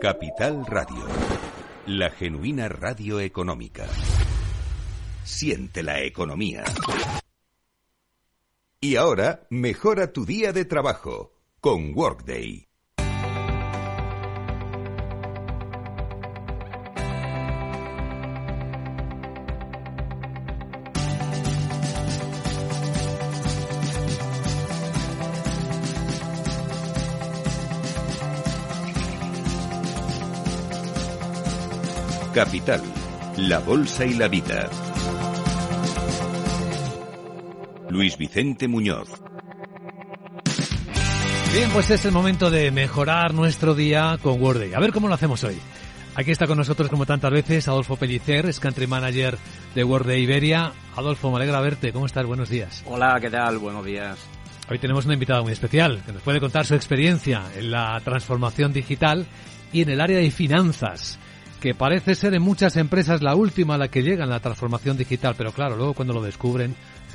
Capital Radio, la genuina radio económica. Siente la economía. Y ahora, mejora tu día de trabajo con Workday. Capital, la Bolsa y la Vida. Luis Vicente Muñoz. Bien, pues es el momento de mejorar nuestro día con Worday. A ver cómo lo hacemos hoy. Aquí está con nosotros, como tantas veces, Adolfo Pellicer, es Country Manager de Worday Iberia. Adolfo, me alegra verte. ¿Cómo estás? Buenos días. Hola, ¿qué tal? Buenos días. Hoy tenemos una invitada muy especial que nos puede contar su experiencia en la transformación digital y en el área de finanzas que parece ser en muchas empresas la última a la que llega en la transformación digital, pero claro, luego cuando lo descubren,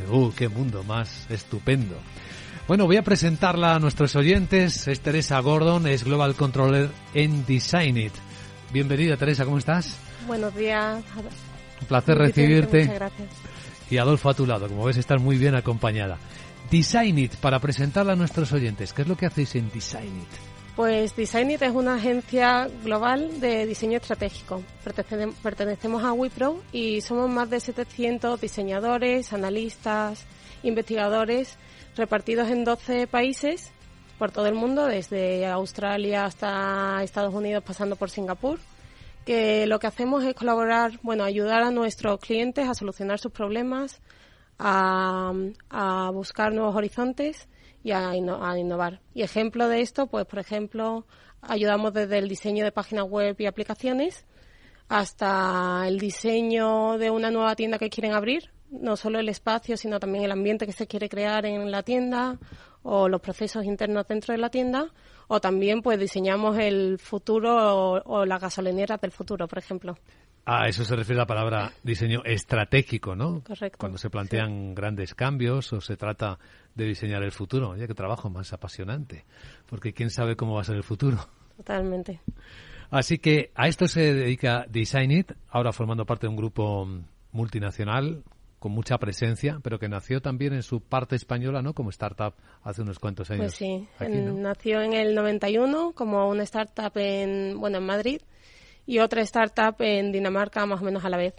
¡uh, qué mundo más estupendo! Bueno, voy a presentarla a nuestros oyentes. Es Teresa Gordon, es Global Controller en Designit. Bienvenida, Teresa, ¿cómo estás? Buenos días. Un placer recibirte. Muchas gracias. Y Adolfo a tu lado, como ves, estás muy bien acompañada. Designit, para presentarla a nuestros oyentes, ¿qué es lo que hacéis en Designit? Pues Designit es una agencia global de diseño estratégico. Pertenecemos a Wipro y somos más de 700 diseñadores, analistas, investigadores repartidos en 12 países por todo el mundo, desde Australia hasta Estados Unidos, pasando por Singapur. Que lo que hacemos es colaborar, bueno, ayudar a nuestros clientes a solucionar sus problemas, a, a buscar nuevos horizontes y a, innovar. Y ejemplo de esto, pues por ejemplo, ayudamos desde el diseño de páginas web y aplicaciones hasta el diseño de una nueva tienda que quieren abrir, no solo el espacio, sino también el ambiente que se quiere crear en la tienda o los procesos internos dentro de la tienda, o también pues diseñamos el futuro o, o las gasolineras del futuro, por ejemplo. A eso se refiere la palabra diseño estratégico, ¿no? Correcto. Cuando se plantean grandes cambios o se trata de diseñar el futuro. Oye, qué trabajo más apasionante, porque quién sabe cómo va a ser el futuro. Totalmente. Así que a esto se dedica Designit, ahora formando parte de un grupo multinacional con mucha presencia, pero que nació también en su parte española, ¿no? Como startup hace unos cuantos años. Pues sí, nació en el 91 como una startup en, bueno, en Madrid y otra startup en Dinamarca más o menos a la vez.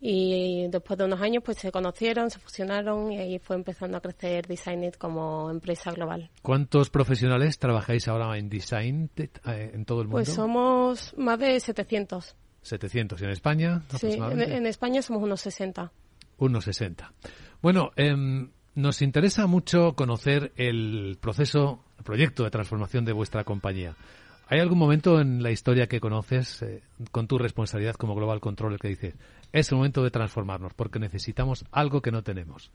Y después de unos años pues se conocieron, se fusionaron y ahí fue empezando a crecer Designit como empresa global. ¿Cuántos profesionales trabajáis ahora en Design eh, en todo el mundo? Pues somos más de 700. 700. ¿Y en España? Sí, en, en, España somos unos 60. Unos 60. Bueno, eh, nos interesa mucho conocer el proceso, el proyecto de transformación de vuestra compañía. ¿Hay algún momento en la historia que conoces eh, con tu responsabilidad como Global Controller que dices, es el momento de transformarnos porque necesitamos algo que no tenemos?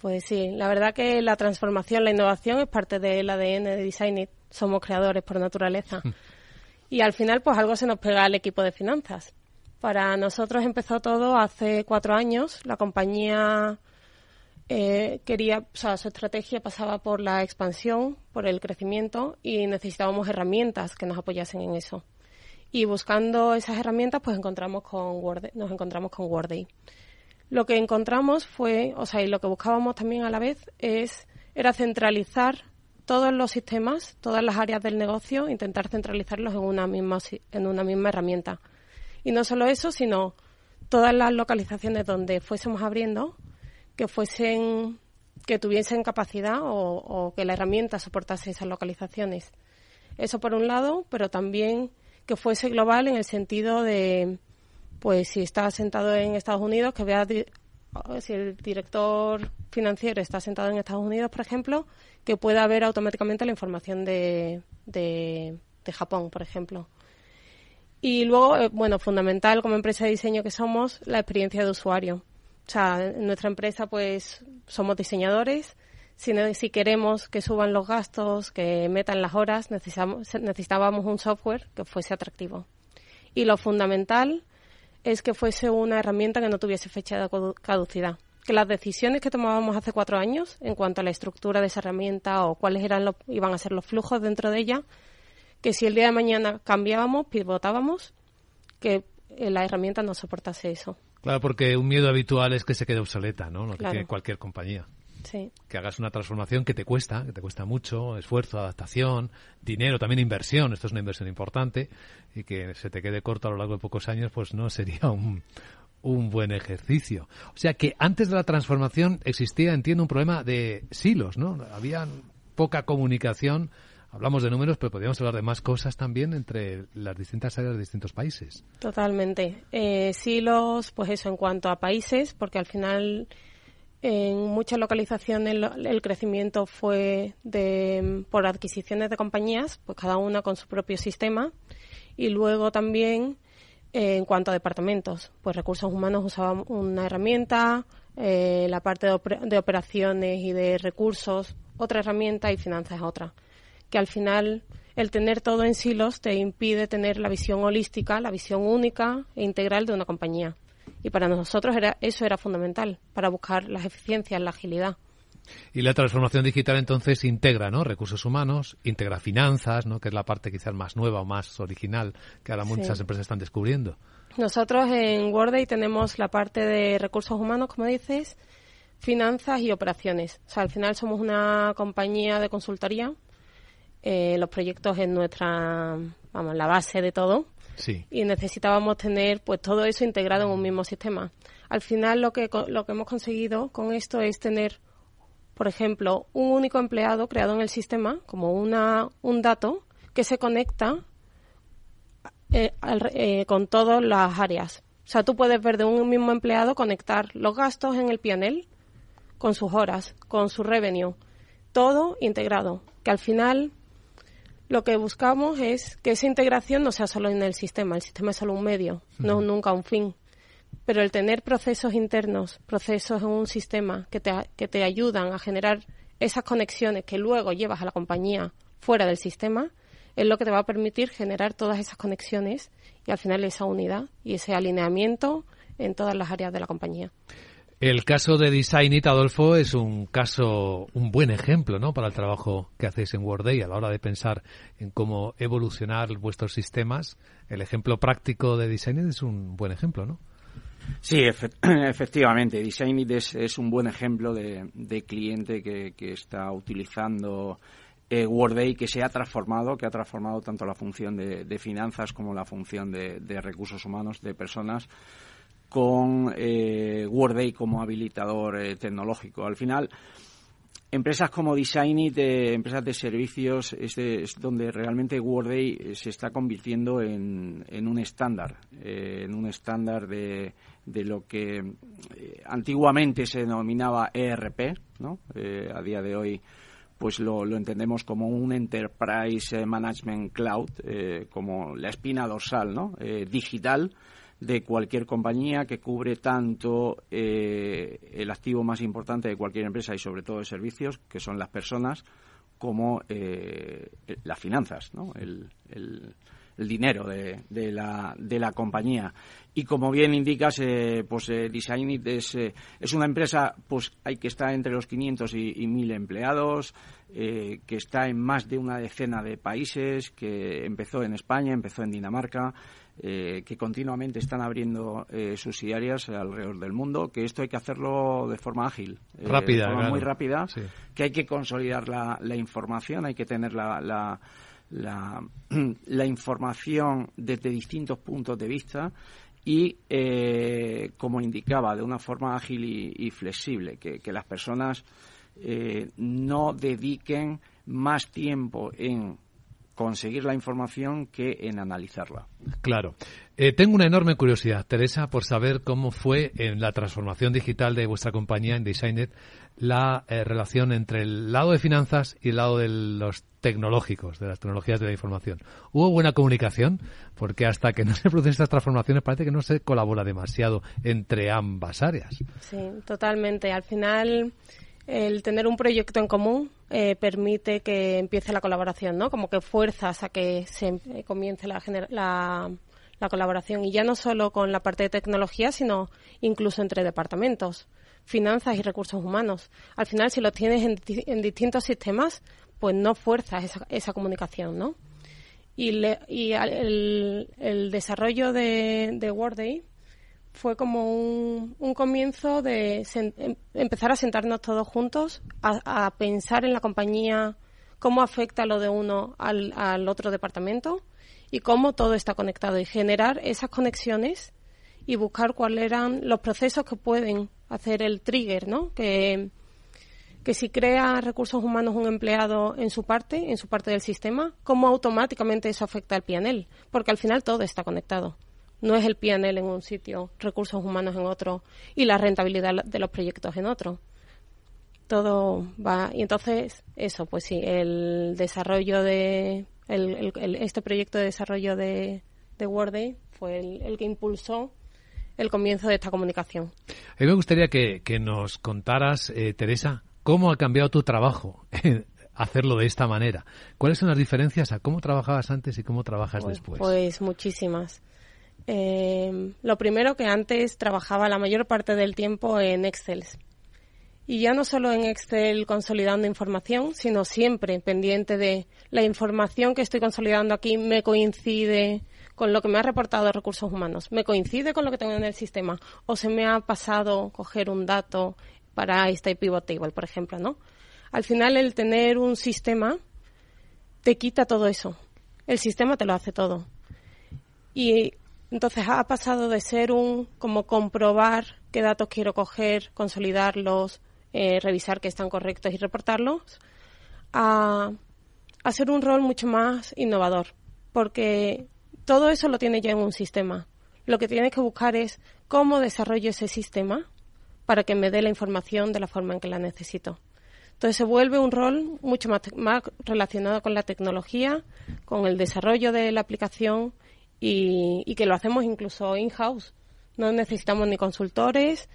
Pues sí, la verdad que la transformación, la innovación es parte del ADN de Designit. Somos creadores por naturaleza. Y al final, pues algo se nos pega al equipo de finanzas. Para nosotros empezó todo hace cuatro años. La compañía eh, quería, o sea, su estrategia pasaba por la expansión, por el crecimiento y necesitábamos herramientas que nos apoyasen en eso. Y buscando esas herramientas, pues encontramos con Word, nos encontramos con Worday. Lo que encontramos fue, o sea, y lo que buscábamos también a la vez es, era centralizar todos los sistemas, todas las áreas del negocio, intentar centralizarlos en una misma, en una misma herramienta. Y no solo eso, sino todas las localizaciones donde fuésemos abriendo, que fuesen que tuviesen capacidad o, que la herramienta soportase esas localizaciones. Eso por un lado, pero también que fuese global en el sentido de, pues si está sentado en Estados Unidos, que vea si el director financiero está sentado en Estados Unidos, por ejemplo, que pueda ver automáticamente la información de, de, de Japón, por ejemplo. Y luego, eh, bueno, fundamental como empresa de diseño que somos, la experiencia de usuario. O sea, en nuestra empresa pues somos diseñadores. Si, si queremos que suban los gastos, que metan las horas, necesitamos, necesitábamos un software que fuese atractivo. Y lo fundamental es que fuese una herramienta que no tuviese fecha de caducidad. Que las decisiones que tomábamos hace cuatro años en cuanto a la estructura de esa herramienta o cuáles eran iban a ser los flujos dentro de ella, que si el día de mañana cambiábamos, pivotábamos, que eh, la herramienta no soportase eso. Claro, porque un miedo habitual es que se quede obsoleta, ¿no? Lo que tiene cualquier compañía. Sí. Que hagas una transformación que te cuesta, que te cuesta mucho, esfuerzo, adaptación, dinero, también inversión, esto es una inversión importante, y que se te quede corto a lo largo de pocos años, pues no sería un, un buen ejercicio. O sea que antes de la transformación existía, entiendo, un problema de silos, ¿no? Había poca comunicación. Hablamos de números, pero podríamos hablar de más cosas también entre las distintas áreas de distintos países. Totalmente. Eh, silos, pues eso, en cuanto a países, porque al final en muchas localizaciones el, crecimiento fue de, por adquisiciones de compañías, pues cada una con su propio sistema. Y luego también en cuanto a departamentos, pues recursos humanos usaban una herramienta, eh, la parte de, operaciones y de recursos otra herramienta y finanzas otra. Que al final el tener todo en silos te impide tener la visión holística, la visión única e integral de una compañía. Y para nosotros era, eso era fundamental para buscar las eficiencias, la agilidad. Y la transformación digital entonces integra ¿no? recursos humanos, integra finanzas, ¿no? que es la parte quizás más nueva o más original que ahora muchas empresas están descubriendo. Nosotros en Worday tenemos la parte de recursos humanos, como dices, finanzas y operaciones. O sea, al final somos una compañía de consultoría. Eh, los proyectos es nuestra, vamos, la base de todo. Sí. Y necesitábamos tener pues todo eso integrado en un mismo sistema. Al final lo que, lo que hemos conseguido con esto es tener por ejemplo, un único empleado creado en el sistema, como una, un dato, que se conecta eh, eh, con todas las áreas. O sea, tú puedes ver de un mismo empleado conectar los gastos en el PNL con sus horas, con su revenue, todo integrado. Que al final lo que buscamos es que esa integración no sea solo en el sistema, el sistema es solo un medio, no nunca un fin. Pero el tener procesos internos, procesos en un sistema que te, que te ayudan a generar esas conexiones que luego llevas a la compañía fuera del sistema, es lo que te va a permitir generar todas esas conexiones y al final esa unidad y ese alineamiento en todas las áreas de la compañía. El caso de Designit, Adolfo, es un caso, un buen ejemplo, ¿no? Para el trabajo que hacéis en Worday a la hora de pensar en cómo evolucionar vuestros sistemas. El ejemplo práctico de Designit es un buen ejemplo, ¿no? Sí, efectivamente. Designit es, un buen ejemplo de, cliente que, está utilizando eh, que se ha transformado, que ha transformado tanto la función de, finanzas como la función de, recursos humanos, de personas, con eh, Worday como habilitador eh, tecnológico. Al final, empresas como Designit, empresas de servicios, es, donde realmente Worday se está convirtiendo en, un estándar, en un estándar de, de lo que eh, antiguamente se denominaba ERP, ¿no? Eh, a día de hoy pues lo, entendemos como un Enterprise Management Cloud, eh, como la espina dorsal ¿no? digital de cualquier compañía que cubre tanto el activo más importante de cualquier empresa y sobre todo de servicios, que son las personas, como las finanzas, ¿no? el, el dinero de, de, la, de la compañía. Y como bien indicas, eh, pues eh, Designit es, eh, es una empresa pues hay que está entre los 500 y, y 1000 empleados, eh, que está en más de una decena de países, que empezó en España, empezó en Dinamarca, que continuamente están abriendo subsidiarias alrededor del mundo, que esto hay que hacerlo de forma ágil, rápida, de forma muy rápida, que hay que consolidar la, la información, hay que tener la, la la, la información desde distintos puntos de vista y, eh, como indicaba, de una forma ágil y, flexible, que, las personas eh, no dediquen más tiempo en conseguir la información que en analizarla. Claro. Eh, tengo una enorme curiosidad, Teresa, por saber cómo fue en la transformación digital de vuestra compañía en Designet la eh, relación entre el lado de finanzas y el lado de los tecnológicos, de las tecnologías de la información. ¿Hubo buena comunicación? Porque hasta que no se producen estas transformaciones parece que no se colabora demasiado entre ambas áreas. Sí, totalmente. Al final el tener un proyecto en común eh, permite que empiece la colaboración, ¿no? Como que fuerzas a que se eh, comience la, la, la, colaboración y ya no solo con la parte de tecnología, sino incluso entre departamentos, finanzas y recursos humanos. Al final, si lo tienes en, distintos sistemas, pues no fuerzas esa, esa comunicación, ¿no? Y, y el, desarrollo de, de fue como un, comienzo de em, empezar a sentarnos todos juntos, a, pensar en la compañía, cómo afecta lo de uno al, al otro departamento y cómo todo está conectado y generar esas conexiones y buscar cuáles eran los procesos que pueden hacer el trigger, ¿no? Que, que si crea recursos humanos un empleado en su parte, en su parte del sistema, cómo automáticamente eso afecta al PNL, porque al final todo está conectado. No es el PNL en un sitio, recursos humanos en otro y la rentabilidad de los proyectos en otro. Todo va. Y entonces, eso, pues sí, el desarrollo de. este proyecto de desarrollo de, de Worday fue el, que impulsó el comienzo de esta comunicación. A mí me gustaría que, nos contaras, eh, Teresa, cómo ha cambiado tu trabajo hacerlo de esta manera. ¿Cuáles son las diferencias a cómo trabajabas antes y cómo trabajas pues, después? Pues muchísimas. Eh, lo primero que antes trabajaba la mayor parte del tiempo en Excel. Y ya no solo en Excel consolidando información, sino siempre pendiente de la información que estoy consolidando aquí me coincide con lo que me ha reportado recursos humanos, me coincide con lo que tengo en el sistema o se me ha pasado coger un dato para este pivot table, por ejemplo, ¿no? Al final el tener un sistema te quita todo eso. El sistema te lo hace todo. Y entonces ha pasado de ser un como comprobar qué datos quiero coger, consolidarlos, eh, revisar que están correctos y reportarlos, a, ser un rol mucho más innovador, porque todo eso lo tiene ya en un sistema. Lo que tienes que buscar es cómo desarrollo ese sistema para que me dé la información de la forma en que la necesito. Entonces se vuelve un rol mucho más, relacionado con la tecnología, con el desarrollo de la aplicación y, que lo hacemos incluso in-house. No necesitamos ni consultores.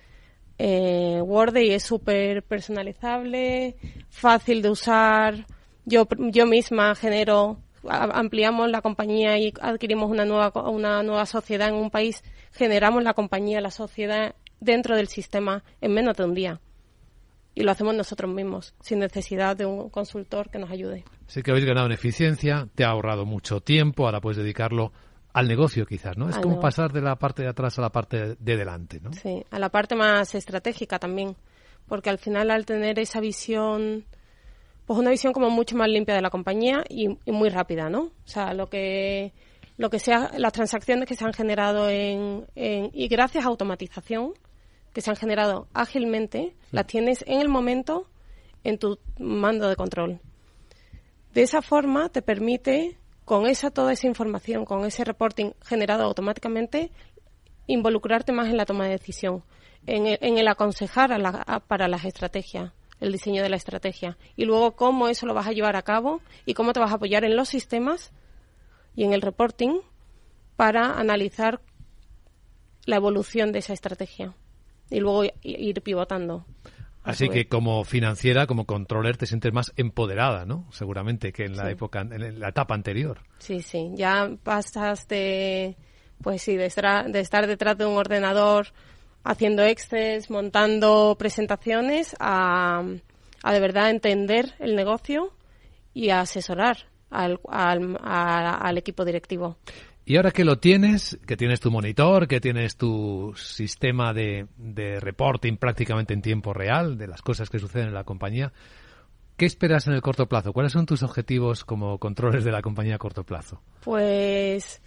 Eh, Worday es súper personalizable, fácil de usar. Yo, yo misma genero, ampliamos la compañía y adquirimos una nueva, una nueva sociedad en un país, generamos la compañía, la sociedad dentro del sistema en menos de un día. Y lo hacemos nosotros mismos, sin necesidad de un consultor que nos ayude. Sé que habéis ganado en eficiencia, te ha ahorrado mucho tiempo, ahora puedes dedicarlo al negocio quizás, ¿no? Es como pasar de la parte de atrás a la parte de delante, ¿no? Sí, a la parte más estratégica también, porque al final al tener esa visión, pues una visión como mucho más limpia de la compañía y, muy rápida, ¿no? O sea, lo que lo que sea, las transacciones que se han generado en, y gracias a automatización que se han generado ágilmente, las tienes en el momento en tu mando de control. De esa forma te permite con esa toda esa información, con ese reporting generado automáticamente, involucrarte más en la toma de decisión, en el, aconsejar para las estrategias, el diseño de la estrategia, y luego cómo eso lo vas a llevar a cabo y cómo te vas a apoyar en los sistemas y en el reporting para analizar la evolución de esa estrategia y luego ir pivotando. Así que como financiera, como controller, te sientes más empoderada, ¿no? Seguramente que en la época, en la etapa anterior. Sí, sí. Ya pasas de, pues sí, de estar, de estar detrás de un ordenador haciendo excels, montando presentaciones, a, a de verdad entender el negocio y a asesorar al, al, al equipo directivo. Y ahora que lo tienes, que tienes tu monitor, que tienes tu sistema de, de reporting prácticamente en tiempo real de las cosas que suceden en la compañía, ¿qué esperas en el corto plazo? ¿Cuáles son tus objetivos como controles de la compañía a corto plazo? Pues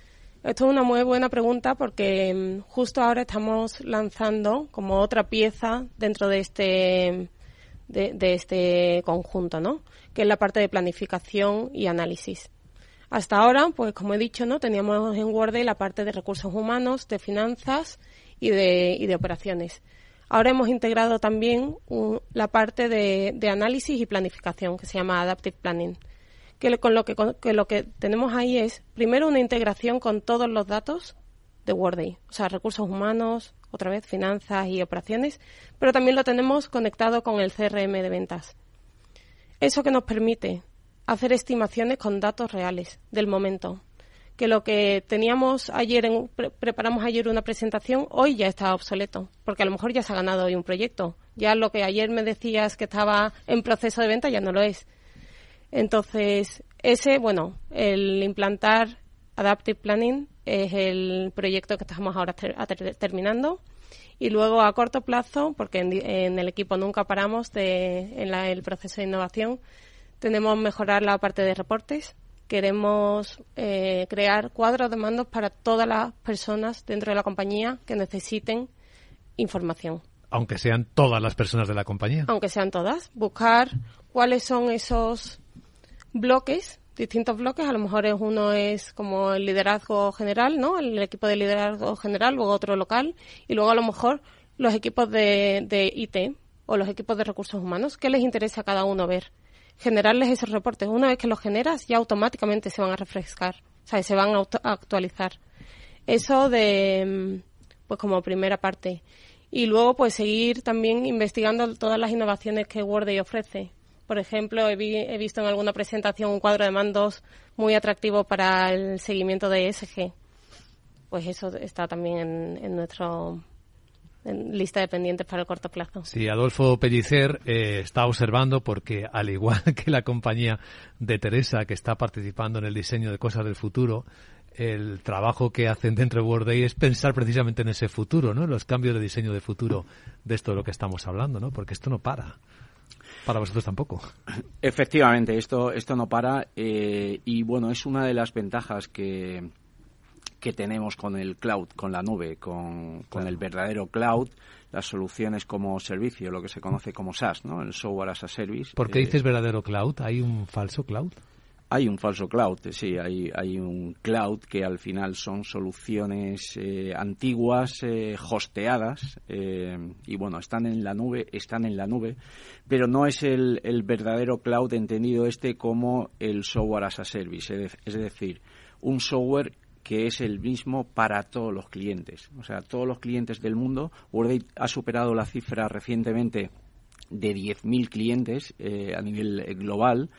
esto es una muy buena pregunta porque mm, justo ahora estamos lanzando como otra pieza dentro de este de, este conjunto, ¿no? Que es la parte de planificación y análisis. Hasta ahora, pues como he dicho, ¿no? Teníamos en Word la parte de recursos humanos, de finanzas y de, y de operaciones. Ahora hemos integrado también la parte de, análisis y planificación, que se llama Adaptive Planning. Que, con lo que, que, lo que tenemos ahí es, primero, una integración con todos los datos de WordAid, o sea, recursos humanos, otra vez, finanzas y operaciones, pero también lo tenemos conectado con el CRM de ventas. Eso que nos permite hacer estimaciones con datos reales del momento. Que lo que teníamos ayer, en, preparamos ayer una presentación, hoy ya está obsoleto, porque a lo mejor ya se ha ganado hoy un proyecto. Ya lo que ayer me decías que estaba en proceso de venta ya no lo es. Entonces, ese, bueno, el implantar Adaptive Planning es el proyecto que estamos ahora terminando. Y luego a corto plazo, porque en, el equipo nunca paramos de, en el proceso de innovación, tenemos mejorar la parte de reportes. Queremos eh, crear cuadros de mandos para todas las personas dentro de la compañía que necesiten información. Aunque sean todas las personas de la compañía. Aunque sean todas. Buscar cuáles son esos bloques, distintos bloques. A lo mejor es uno es como el liderazgo general, ¿no? El equipo de liderazgo general, luego otro local. Y luego a lo mejor los equipos de, de IT o los equipos de recursos humanos. ¿Qué les interesa a cada uno ver? Generarles esos reportes. Una vez que los generas, ya automáticamente se van a refrescar. O sea, se van a actualizar. Eso de, pues como primera parte y luego pues seguir también investigando todas las innovaciones que Worday ofrece. Por ejemplo, he, visto en alguna presentación un cuadro de mandos muy atractivo para el seguimiento de ESG. Pues eso está también en, en nuestro lista de pendientes para el corto plazo. Sí, Adolfo Pellicer eh, está observando porque, al igual que la compañía de Teresa, que está participando en el diseño de cosas del futuro, el trabajo que hacen dentro de WordAid es pensar precisamente en ese futuro, ¿no? Los cambios de diseño de futuro de esto de lo que estamos hablando, ¿no? Porque esto no para. Para vosotros tampoco. Efectivamente, esto, esto no para eh, y bueno, es una de las ventajas que, que tenemos con el cloud, con la nube, con, con el verdadero cloud, las soluciones como servicio, lo que se conoce como SaaS, ¿no? El software as a service. ¿Por qué eh, dices verdadero cloud? ¿Hay un falso cloud? Hay un falso cloud, sí, hay, hay un cloud que al final son soluciones eh, antiguas, eh, hosteadas, eh, y bueno, están en la nube, están en la nube, pero no es el, el verdadero cloud entendido este como el software as a service, es decir, un software que es el mismo para todos los clientes. O sea, todos los clientes del mundo, WordAid ha superado la cifra recientemente de 10.000 clientes a nivel global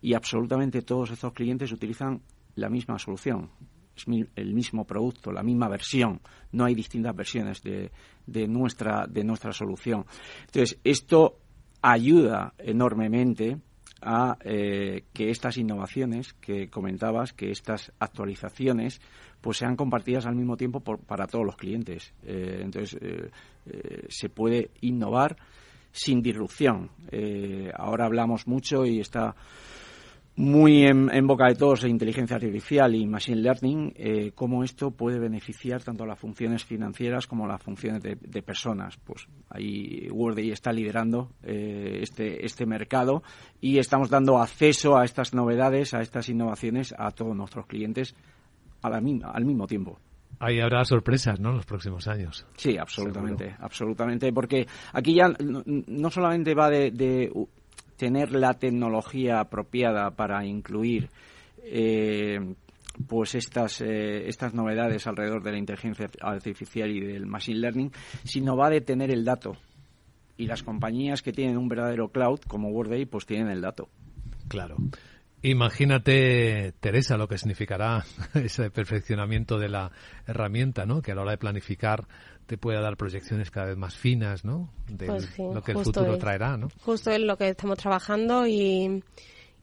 y absolutamente todos estos clientes utilizan la misma solución, es el mismo producto, la misma versión, no hay distintas versiones de, de, nuestra, de nuestra solución. Entonces, esto ayuda enormemente a eh, que estas innovaciones que comentabas, que estas actualizaciones, pues sean compartidas al mismo tiempo por, para todos los clientes. Eh, entonces, eh, se puede innovar sin disrupción. ahora hablamos mucho y está muy en, boca de todos inteligencia artificial y machine learning, eh, cómo esto puede beneficiar tanto a las funciones financieras como a las funciones de, personas. Pues ahí Wordy está liderando eh, este, este mercado y estamos dando acceso a estas novedades, a estas innovaciones a todos nuestros clientes a la, al mismo tiempo. Ahí habrá sorpresas, ¿no? En los próximos años. Sí, absolutamente, absolutamente, porque aquí ya no, solamente va de, tener la tecnología apropiada para incluir eh, pues estas, eh, estas novedades alrededor de la inteligencia artificial y del machine learning, sino va de tener el dato. Y las compañías que tienen un verdadero cloud, como Workday, pues tienen el dato. Claro. Imagínate, Teresa, lo que significará ese perfeccionamiento de la herramienta, ¿no? Que a la hora de planificar te pueda dar proyecciones cada vez más finas, ¿no? De pues lo que el futuro traerá, ¿no? Justo es lo que estamos trabajando y,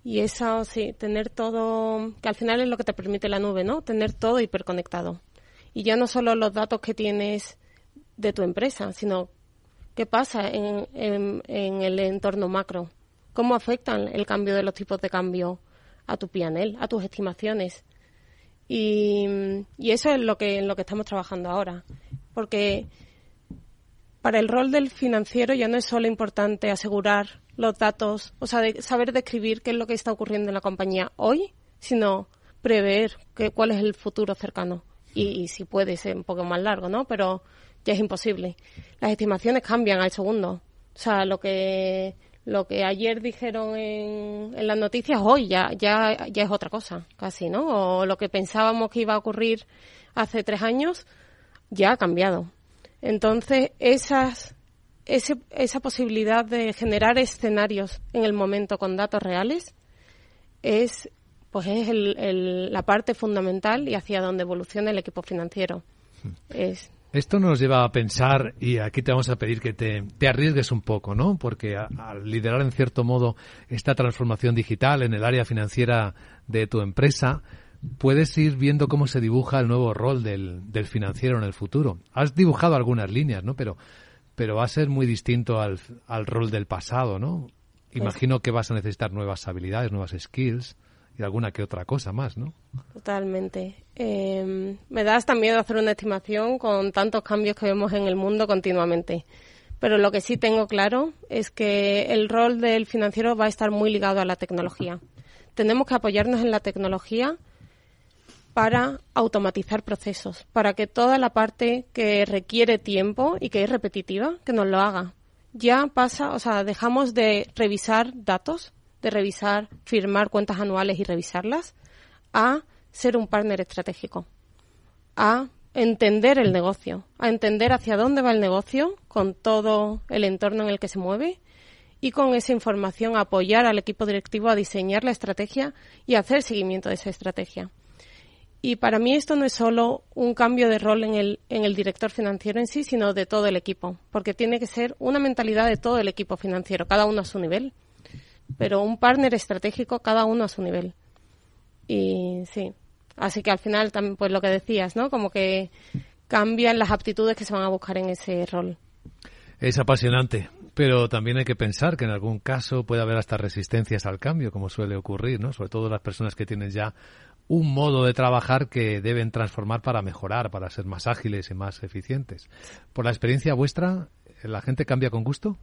y eso, sí, tener todo, que al final es lo que te permite la nube, ¿no? Tener todo hiperconectado. Y ya no solo los datos que tienes de tu empresa, sino qué pasa en, en, el entorno macro, cómo afectan el cambio de los tipos de cambio a tu PNL, a tus estimaciones. Y, y, eso es lo que, en lo que estamos trabajando ahora porque para el rol del financiero ya no es solo importante asegurar los datos, o sea, saber describir qué es lo que está ocurriendo en la compañía hoy, sino prever cuál es el futuro cercano. Y, si puede ser un poco más largo, ¿no? Pero ya es imposible. Las estimaciones cambian al segundo. O sea, lo que lo que ayer dijeron en, en las noticias hoy ya, ya, ya es otra cosa, casi, ¿no? O lo que pensábamos que iba a ocurrir hace tres años, ya ha cambiado. Entonces, esas, esa posibilidad de generar escenarios en el momento con datos reales es, pues es el, la parte fundamental y hacia donde evoluciona el equipo financiero. Es, Esto nos lleva a pensar, y aquí te vamos a pedir que te, arriesgues un poco, ¿no? Porque al liderar en cierto modo esta transformación digital en el área financiera de tu empresa, puedes ir viendo cómo se dibuja el nuevo rol del, financiero en el futuro. Has dibujado algunas líneas, ¿no? Pero, pero va a ser muy distinto al, al rol del pasado, ¿no? Pues Imagino que vas a necesitar nuevas habilidades, nuevas skills y alguna que otra cosa más, ¿no? Totalmente. Eh, me da hasta miedo hacer una estimación con tantos cambios que vemos en el mundo continuamente. Pero lo que sí tengo claro es que el rol del financiero va a estar muy ligado a la tecnología. Tenemos que apoyarnos en la tecnología para automatizar procesos, para que toda la parte que requiere tiempo y que es repetitiva, que nos lo haga. Ya pasa, o sea, dejamos de revisar datos de revisar, firmar cuentas anuales y revisarlas, a ser un partner estratégico, a entender el negocio, a entender hacia dónde va el negocio con todo el entorno en el que se mueve y con esa información apoyar al equipo directivo a diseñar la estrategia y hacer seguimiento de esa estrategia. Y para mí esto no es solo un cambio de rol en el, en el director financiero en sí, sino de todo el equipo, porque tiene que ser una mentalidad de todo el equipo financiero, cada uno a su nivel pero un partner estratégico cada uno a su nivel. Y sí, así que al final también pues lo que decías, ¿no? Como que cambian las aptitudes que se van a buscar en ese rol. Es apasionante, pero también hay que pensar que en algún caso puede haber hasta resistencias al cambio, como suele ocurrir, ¿no? Sobre todo las personas que tienen ya un modo de trabajar que deben transformar para mejorar, para ser más ágiles y más eficientes. Por la experiencia vuestra, ¿la gente cambia con gusto?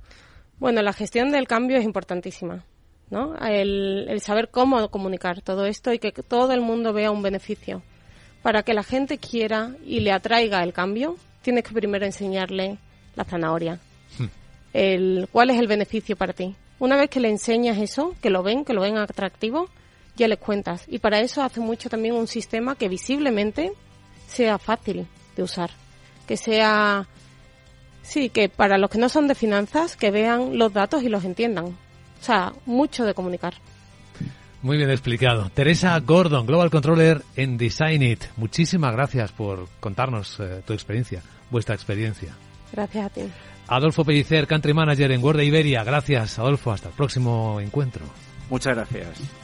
Bueno, la gestión del cambio es importantísima. ¿No? El, saber cómo comunicar todo esto y que todo el mundo vea un beneficio. Para que la gente quiera y le atraiga el cambio, tienes que primero enseñarle la zanahoria. Hmm. El, ¿Cuál es el beneficio para ti? Una vez que le enseñas eso, que lo ven, que lo ven atractivo, ya les cuentas. Y para eso hace mucho también un sistema que visiblemente sea fácil de usar. Que sea, sí, que para los que no son de finanzas, que vean los datos y los entiendan. O sea, mucho de comunicar. Muy bien explicado. Teresa Gordon, Global Controller en Design It. Muchísimas gracias por contarnos eh, tu experiencia, vuestra experiencia. Gracias a ti. Adolfo Pellicer, Country Manager en Guarda Iberia. Gracias, Adolfo. Hasta el próximo encuentro. Muchas gracias.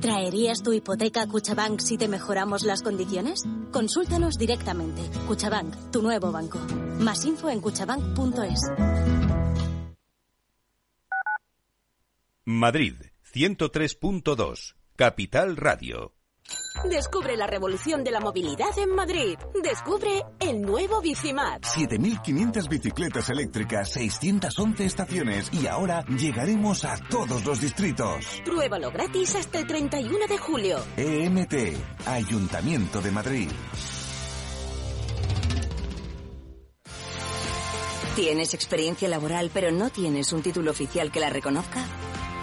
¿Traerías tu hipoteca a Cuchabank si te mejoramos las condiciones? Consúltanos directamente. Cuchabank, tu nuevo banco. Más info en cuchabank.es. Madrid, 103.2. Capital Radio. Descubre la revolución de la movilidad en Madrid. Descubre el nuevo Bicimat. 7.500 bicicletas eléctricas, 611 estaciones y ahora llegaremos a todos los distritos. Pruébalo gratis hasta el 31 de julio. EMT, Ayuntamiento de Madrid. ¿Tienes experiencia laboral pero no tienes un título oficial que la reconozca?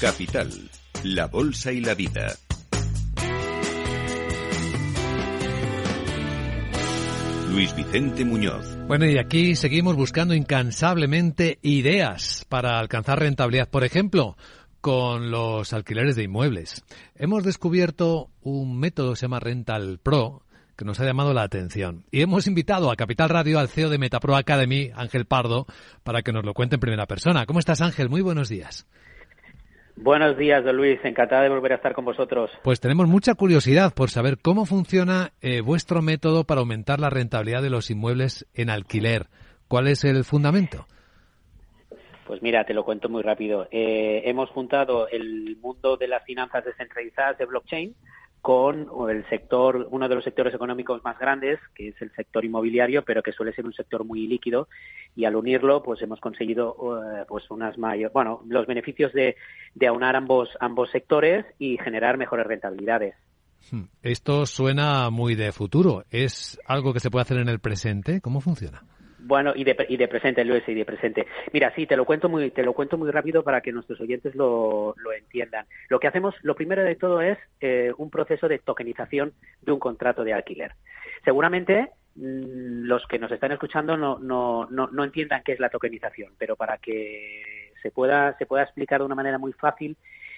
Capital, la Bolsa y la Vida. Luis Vicente Muñoz. Bueno, y aquí seguimos buscando incansablemente ideas para alcanzar rentabilidad. Por ejemplo, con los alquileres de inmuebles. Hemos descubierto un método se llama Rental Pro que nos ha llamado la atención. Y hemos invitado a Capital Radio al CEO de Metapro Academy, Ángel Pardo, para que nos lo cuente en primera persona. ¿Cómo estás, Ángel? Muy buenos días. Buenos días, don Luis. Encantada de volver a estar con vosotros. Pues tenemos mucha curiosidad por saber cómo funciona eh, vuestro método para aumentar la rentabilidad de los inmuebles en alquiler. ¿Cuál es el fundamento? Pues mira, te lo cuento muy rápido. Eh, hemos juntado el mundo de las finanzas descentralizadas de blockchain con el sector, uno de los sectores económicos más grandes, que es el sector inmobiliario, pero que suele ser un sector muy líquido, y al unirlo, pues hemos conseguido, eh, pues unas mayores, bueno, los beneficios de, de aunar ambos ambos sectores y generar mejores rentabilidades. Hmm. Esto suena muy de futuro. ¿Es algo que se puede hacer en el presente? ¿Cómo funciona? Bueno, y de, y de presente, Luis, y de presente. Mira, sí, te lo cuento muy, te lo cuento muy rápido para que nuestros oyentes lo, lo entiendan. Lo que hacemos, lo primero de todo es eh, un proceso de tokenización de un contrato de alquiler. Seguramente mm, los que nos están escuchando no, no, no, no entiendan qué es la tokenización, pero para que se pueda, se pueda explicar de una manera muy fácil,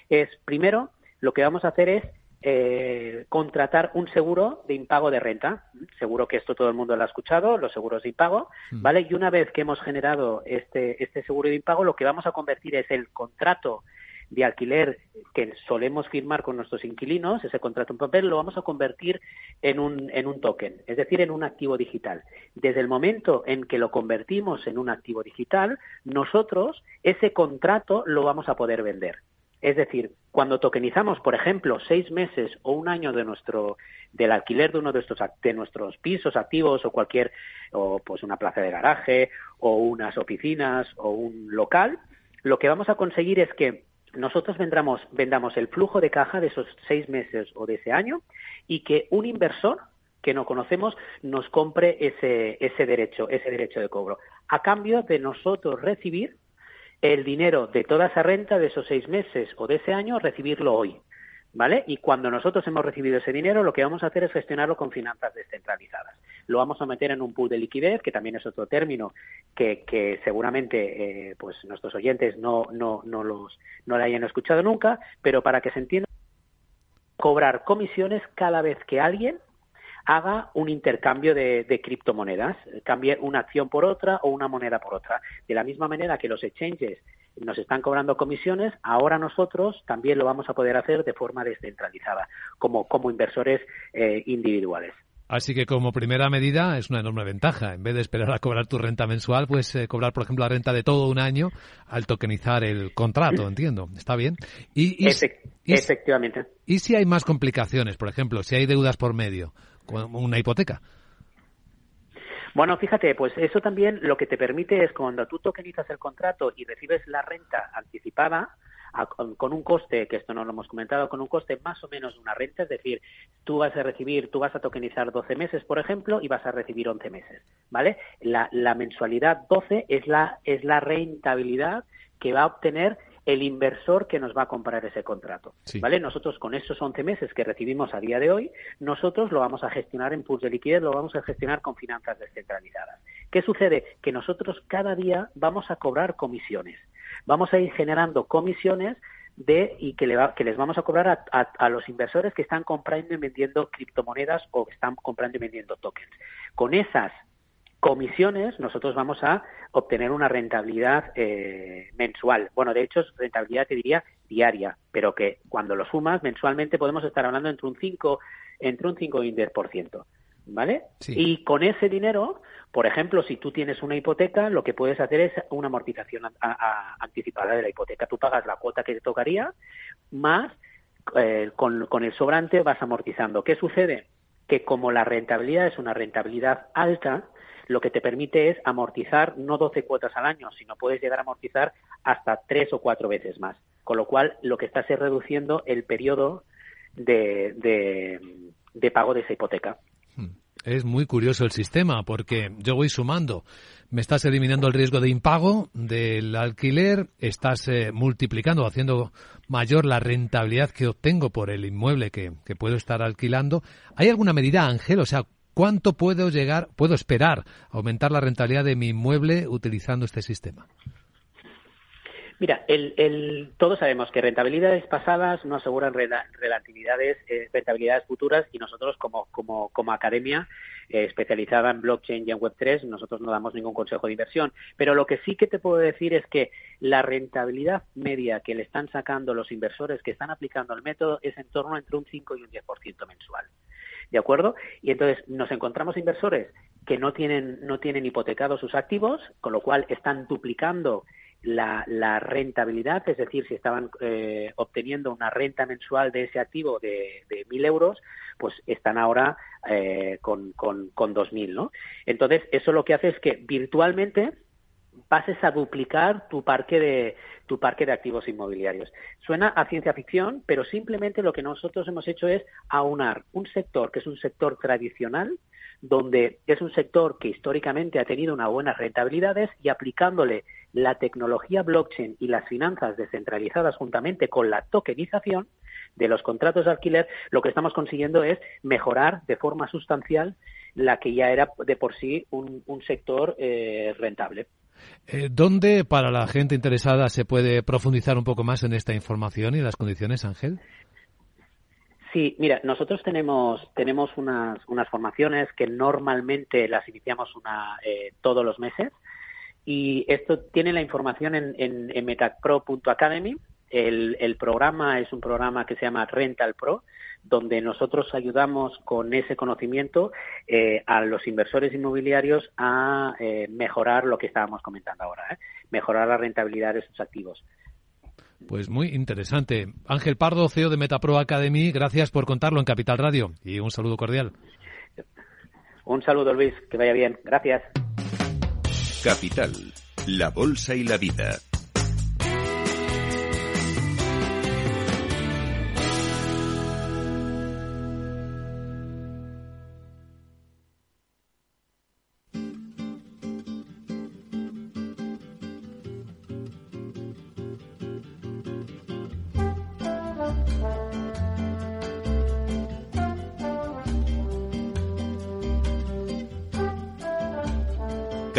es primero lo que vamos a hacer es eh, contratar un seguro de impago de renta. Seguro que esto todo el mundo lo ha escuchado, los seguros de impago, Mm. ¿vale? Y una vez que hemos generado este, este seguro de impago, lo que vamos a convertir es el contrato de alquiler que solemos firmar con nuestros inquilinos, ese contrato en papel, lo vamos a convertir en un, en un token, es decir, en un activo digital. Desde el momento en que lo convertimos en un activo digital, nosotros ese contrato lo vamos a poder vender. Es decir, cuando tokenizamos, por ejemplo, seis meses o un año de nuestro del alquiler de uno de estos de nuestros pisos activos o cualquier o pues una plaza de garaje o unas oficinas o un local, lo que vamos a conseguir es que nosotros vendamos, vendamos el flujo de caja de esos seis meses o de ese año y que un inversor que no conocemos nos compre ese, ese derecho, ese derecho de cobro, a cambio de nosotros recibir el dinero de toda esa renta de esos seis meses o de ese año, recibirlo hoy. ¿Vale? Y cuando nosotros hemos recibido ese dinero, lo que vamos a hacer es gestionarlo con finanzas descentralizadas. Lo vamos a meter en un pool de liquidez, que también es otro término que, que seguramente eh, pues nuestros oyentes no, no, no, los, no lo hayan escuchado nunca, pero para que se entienda, cobrar comisiones cada vez que alguien haga un intercambio de, de, criptomonedas, cambie una acción por otra o una moneda por otra. De la misma manera que los exchanges nos están cobrando comisiones, ahora nosotros también lo vamos a poder hacer de forma descentralizada, como, como inversores eh, individuales. Así que como primera medida es una enorme ventaja. En vez de esperar a cobrar tu renta mensual, pues eh, cobrar, por ejemplo, la renta de todo un año al tokenizar el contrato, entiendo. Está bien. Y, y, Efect y efectivamente. ¿Y si hay más complicaciones? Por ejemplo, si hay deudas por medio, una hipoteca. Bueno, fíjate, pues eso también lo que te permite es cuando tú tokenizas el contrato y recibes la renta anticipada, a, con, con, un coste, que esto no lo hemos comentado, con un coste más o menos de una renta, es decir, tú vas a recibir, tú vas a tokenizar 12 meses, por ejemplo, y vas a recibir 11 meses, ¿vale? La, la mensualidad 12 es la, es la rentabilidad que va a obtener el inversor que nos va a comprar ese contrato, sí. ¿vale? Nosotros con esos 11 meses que recibimos a día de hoy, nosotros lo vamos a gestionar en pools de liquidez, lo vamos a gestionar con finanzas descentralizadas. ¿Qué sucede? Que nosotros cada día vamos a cobrar comisiones. Vamos a ir generando comisiones de y que, le va, que les vamos a cobrar a, a, a, los inversores que están comprando y vendiendo criptomonedas o que están comprando y vendiendo tokens. Con esas comisiones nosotros vamos a obtener una rentabilidad eh, mensual. Bueno, de hecho, es rentabilidad te diría diaria, pero que cuando lo sumas mensualmente podemos estar hablando entre un 5, entre un 5 y un 10%. ¿Vale? Sí. Y con ese dinero, por ejemplo, si tú tienes una hipoteca, lo que puedes hacer es una amortización a, a, anticipada de la hipoteca. Tú pagas la cuota que te tocaría, más eh, con, con el sobrante vas amortizando. ¿Qué sucede? Que como la rentabilidad es una rentabilidad alta, lo que te permite es amortizar no 12 cuotas al año, sino puedes llegar a amortizar hasta tres o cuatro veces más. con lo cual lo que está es reduciendo el periodo de, de, pago de esa hipoteca. Hmm. Es muy curioso el sistema porque yo voy sumando. Me estás eliminando el riesgo de impago del alquiler, estás eh, multiplicando, haciendo mayor la rentabilidad que obtengo por el inmueble que, que puedo estar alquilando. ¿Hay alguna medida, Ángel? O sea, ¿cuánto puedo llegar, puedo esperar aumentar la rentabilidad de mi inmueble utilizando este sistema? Mira, el, todos sabemos que rentabilidades pasadas no aseguran eh, rentabilidades futuras y nosotros como academia eh, especializada en blockchain y en Web3, nosotros no damos ningún consejo de inversión. Pero lo que sí que te puedo decir es que la rentabilidad media que le están sacando los inversores que están aplicando el método es en torno entre un 5 y un 10% mensual. ¿De acuerdo? Y entonces nos encontramos inversores que no tienen, no tienen hipotecados sus activos, con lo cual están duplicando la, rentabilidad, es decir, si estaban eh, obteniendo una renta mensual de ese activo de, de 1.000 euros, pues están ahora eh, con, con, con 2.000, ¿no? Entonces, eso lo que hace es que virtualmente pases a duplicar tu parque de tu parque de activos inmobiliarios. Suena a ciencia ficción, pero simplemente lo que nosotros hemos hecho es aunar un sector que es un sector tradicional donde es un sector que históricamente ha tenido unas buenas rentabilidades y aplicándole la tecnología blockchain y las finanzas descentralizadas juntamente con la tokenización de los contratos de alquiler, lo que estamos consiguiendo es mejorar de forma sustancial la que ya era de por sí un, sector eh, rentable. Eh, ¿Dónde para la gente interesada se puede profundizar un poco más en esta información y las condiciones, Ángel? Sí, mira, nosotros tenemos tenemos unas, unas formaciones que normalmente las iniciamos una, eh, todos los meses y esto tiene la información en, en. El, el programa es un programa que se llama Rental Pro, donde nosotros ayudamos con ese conocimiento eh, a los inversores inmobiliarios a eh, mejorar lo que estábamos comentando ahora, mejorar la rentabilidad de sus activos. Pues muy interesante. Ángel Pardo, CEO de Metapro Academy, gracias por contarlo en Capital Radio y un saludo cordial. Un saludo, Luis, que vaya bien. Gracias. Capital, la bolsa y la vida.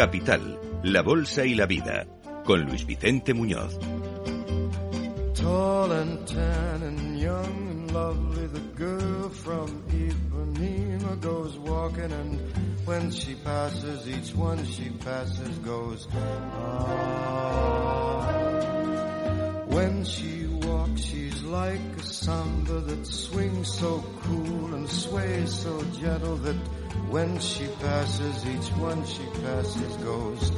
Capital, la Bolsa y la Vida, con Luis Vicente Muñoz. Tall and tan and young and lovely, the girl from Ipanema goes walking and when she passes, each one she passes goes, ah. When she walks, she's like a samba that swings so cool and sways so gentle that when she passes, each one she passes goes,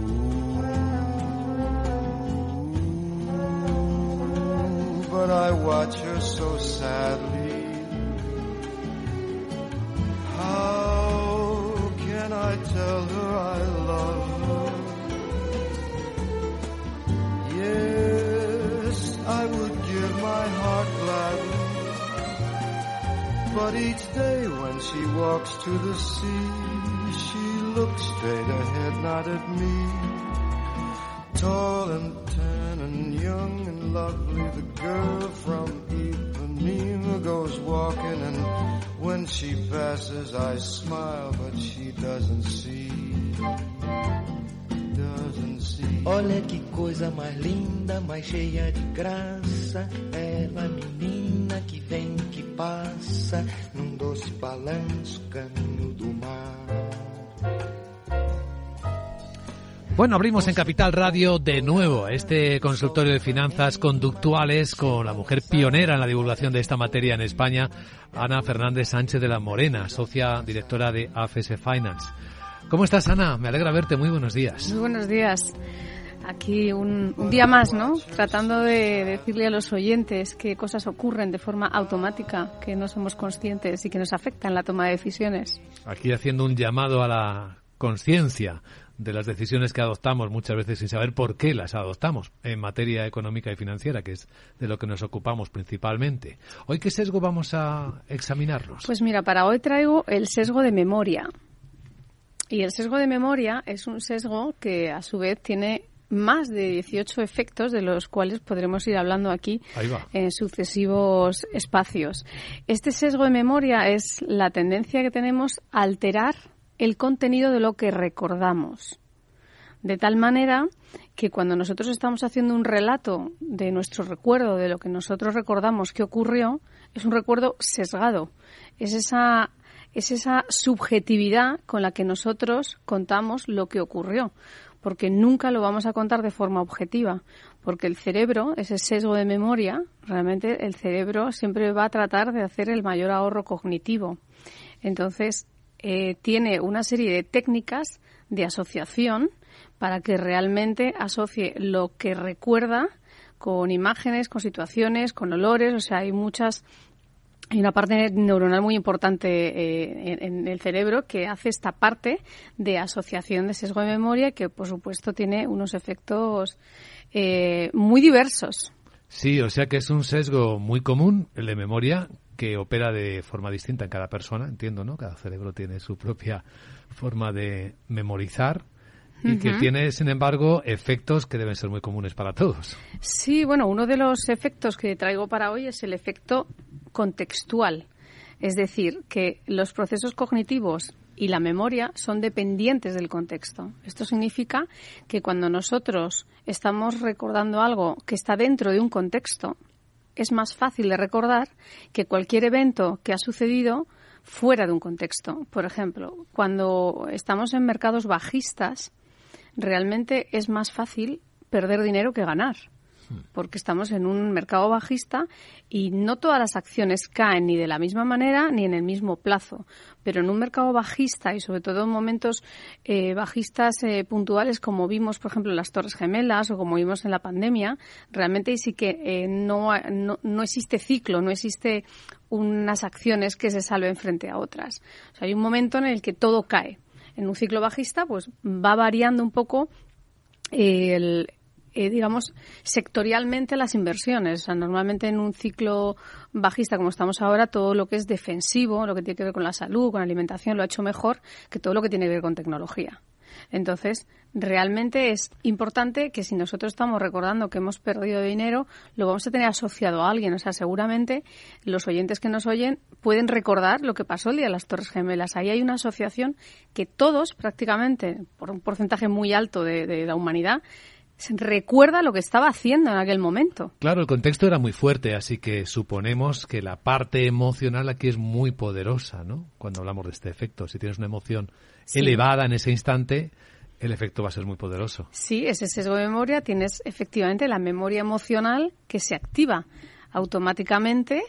ooh. But I watch her so sadly. How can I tell her I But each day when she walks to the sea, she looks straight ahead, not at me. Tall and tan and young and lovely, the girl from Ipanema goes walking and when she passes I smile but she doesn't see. Doesn't see. Olha que coisa mais linda, mais cheia de graça, ela menina que vem Bueno, abrimos en Capital Radio de nuevo este consultorio de finanzas conductuales con la mujer pionera en la divulgación de esta materia en España, Ana Fernández Sánchez de la Morena, socia directora de AFS Finance. ¿Cómo estás, Ana? Me alegra verte. Muy buenos días. Muy buenos días aquí un, día más, ¿no? Tratando de decirle a los oyentes qué cosas ocurren de forma automática, que no somos conscientes y que nos afectan la toma de decisiones. Aquí haciendo un llamado a la conciencia de las decisiones que adoptamos muchas veces sin saber por qué las adoptamos en materia económica y financiera, que es de lo que nos ocupamos principalmente. Hoy, ¿qué sesgo vamos a examinarnos? Pues mira, para hoy traigo el sesgo de memoria. Y el sesgo de memoria es un sesgo que a su vez tiene más de 18 efectos de los cuales podremos ir hablando aquí en sucesivos espacios. Este sesgo de memoria es la tendencia que tenemos a alterar el contenido de lo que recordamos. De tal manera que cuando nosotros estamos haciendo un relato de nuestro recuerdo, de lo que nosotros recordamos que ocurrió, es un recuerdo sesgado. Es esa, es esa subjetividad con la que nosotros contamos lo que ocurrió porque nunca lo vamos a contar de forma objetiva, porque el cerebro, ese sesgo de memoria, realmente el cerebro siempre va a tratar de hacer el mayor ahorro cognitivo. Entonces, eh, tiene una serie de técnicas de asociación para que realmente asocie lo que recuerda con imágenes, con situaciones, con olores, o sea, hay muchas hay una parte neuronal muy importante eh, en, el cerebro que hace esta parte de asociación de sesgo de memoria que, por supuesto, tiene unos efectos eh, muy diversos. Sí, o sea que es un sesgo muy común, el de memoria, que opera de forma distinta en cada persona, entiendo, ¿no? Cada cerebro tiene su propia forma de memorizar y que tiene, sin embargo, efectos que deben ser muy comunes para todos. Sí, bueno, uno de los efectos que traigo para hoy es el efecto contextual. Es decir, que los procesos cognitivos y la memoria son dependientes del contexto. Esto significa que cuando nosotros estamos recordando algo que está dentro de un contexto, es más fácil de recordar que cualquier evento que ha sucedido fuera de un contexto. Por ejemplo, cuando estamos en mercados bajistas, realmente es más fácil perder dinero que ganar porque estamos en un mercado bajista y no todas las acciones caen ni de la misma manera ni en el mismo plazo. Pero en un mercado bajista y sobre todo en momentos eh, bajistas eh, puntuales como vimos, por ejemplo, en las Torres Gemelas o como vimos en la pandemia, realmente sí que eh, no, no, no existe ciclo, no existe unas acciones que se salven frente a otras. Hay un momento en el que todo cae en un ciclo bajista, pues va variando un poco el, eh, digamos, sectorialmente las inversiones. O sea, normalmente en un ciclo bajista como estamos ahora, todo lo que es defensivo, lo que tiene que ver con la salud, con la alimentación, lo ha hecho mejor que todo lo que tiene que ver con tecnología. Entonces, realmente es importante que si nosotros estamos recordando que hemos perdido dinero, lo vamos a tener asociado a alguien. O sea, seguramente los oyentes que nos oyen pueden recordar lo que pasó el día de las Torres Gemelas. Ahí hay una asociación que todos, prácticamente, por un porcentaje muy alto de, de la humanidad, recuerda lo que estaba haciendo en aquel momento. Claro, el contexto era muy fuerte, así que suponemos que la parte emocional aquí es muy poderosa, ¿no? Cuando hablamos de este efecto, si tienes una emoción elevada en ese instante, el efecto va a ser muy poderoso. Sí, ese sesgo de memoria tienes efectivamente la memoria emocional que se activa automáticamente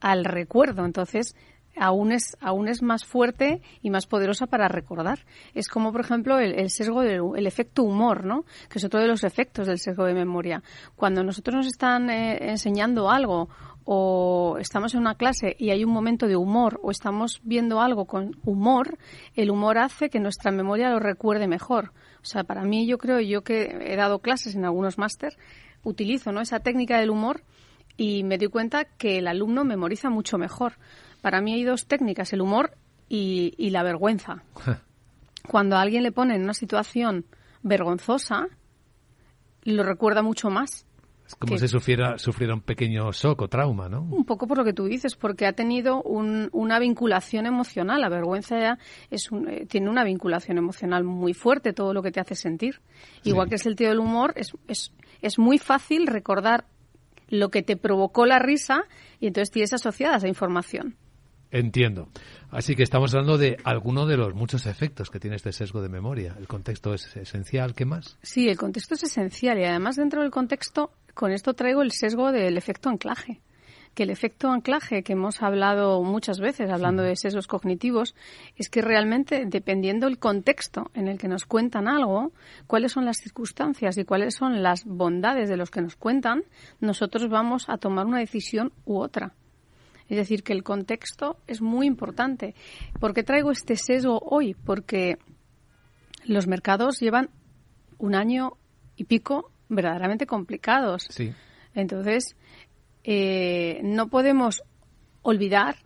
al recuerdo. Entonces, aún es, aún es más fuerte y más poderosa para recordar. Es como, por ejemplo, el, sesgo del el efecto humor, ¿no? Que es otro de los efectos del sesgo de memoria. Cuando nosotros nos están eh, enseñando algo o estamos en una clase y hay un momento de humor o estamos viendo algo con humor, el humor hace que nuestra memoria lo recuerde mejor. O sea, para mí yo creo, yo que he dado clases en algunos máster, utilizo ¿no? esa técnica del humor y me doy cuenta que el alumno memoriza mucho mejor. Para mí hay dos técnicas, el humor y, la vergüenza. Cuando a alguien le pone en una situación vergonzosa, lo recuerda mucho más. Es como si sufriera, sufriera un pequeño shock o trauma, ¿no? Un poco por lo que tú dices, porque ha tenido una vinculación emocional. La vergüenza ya es eh, tiene una vinculación emocional muy fuerte, todo lo que te hace sentir. Igual que es el tío del humor, es, es, es muy fácil recordar lo que te provocó la risa y entonces tienes asociada esa información. Entiendo. Así que estamos hablando de alguno de los muchos efectos que tiene este sesgo de memoria. El contexto es esencial. ¿Qué más? Sí, el contexto es esencial y además dentro del contexto, con esto traigo el sesgo del efecto anclaje. Que el efecto anclaje que hemos hablado muchas veces, hablando de sesgos cognitivos, es que realmente, dependiendo del contexto en el que nos cuentan algo, cuáles son las circunstancias y cuáles son las bondades de los que nos cuentan, nosotros vamos a tomar una decisión u otra. Es decir, que el contexto es muy importante. ¿Por qué traigo este sesgo hoy? Porque los mercados llevan un año y pico verdaderamente complicados. Sí. Entonces, eh, no podemos olvidar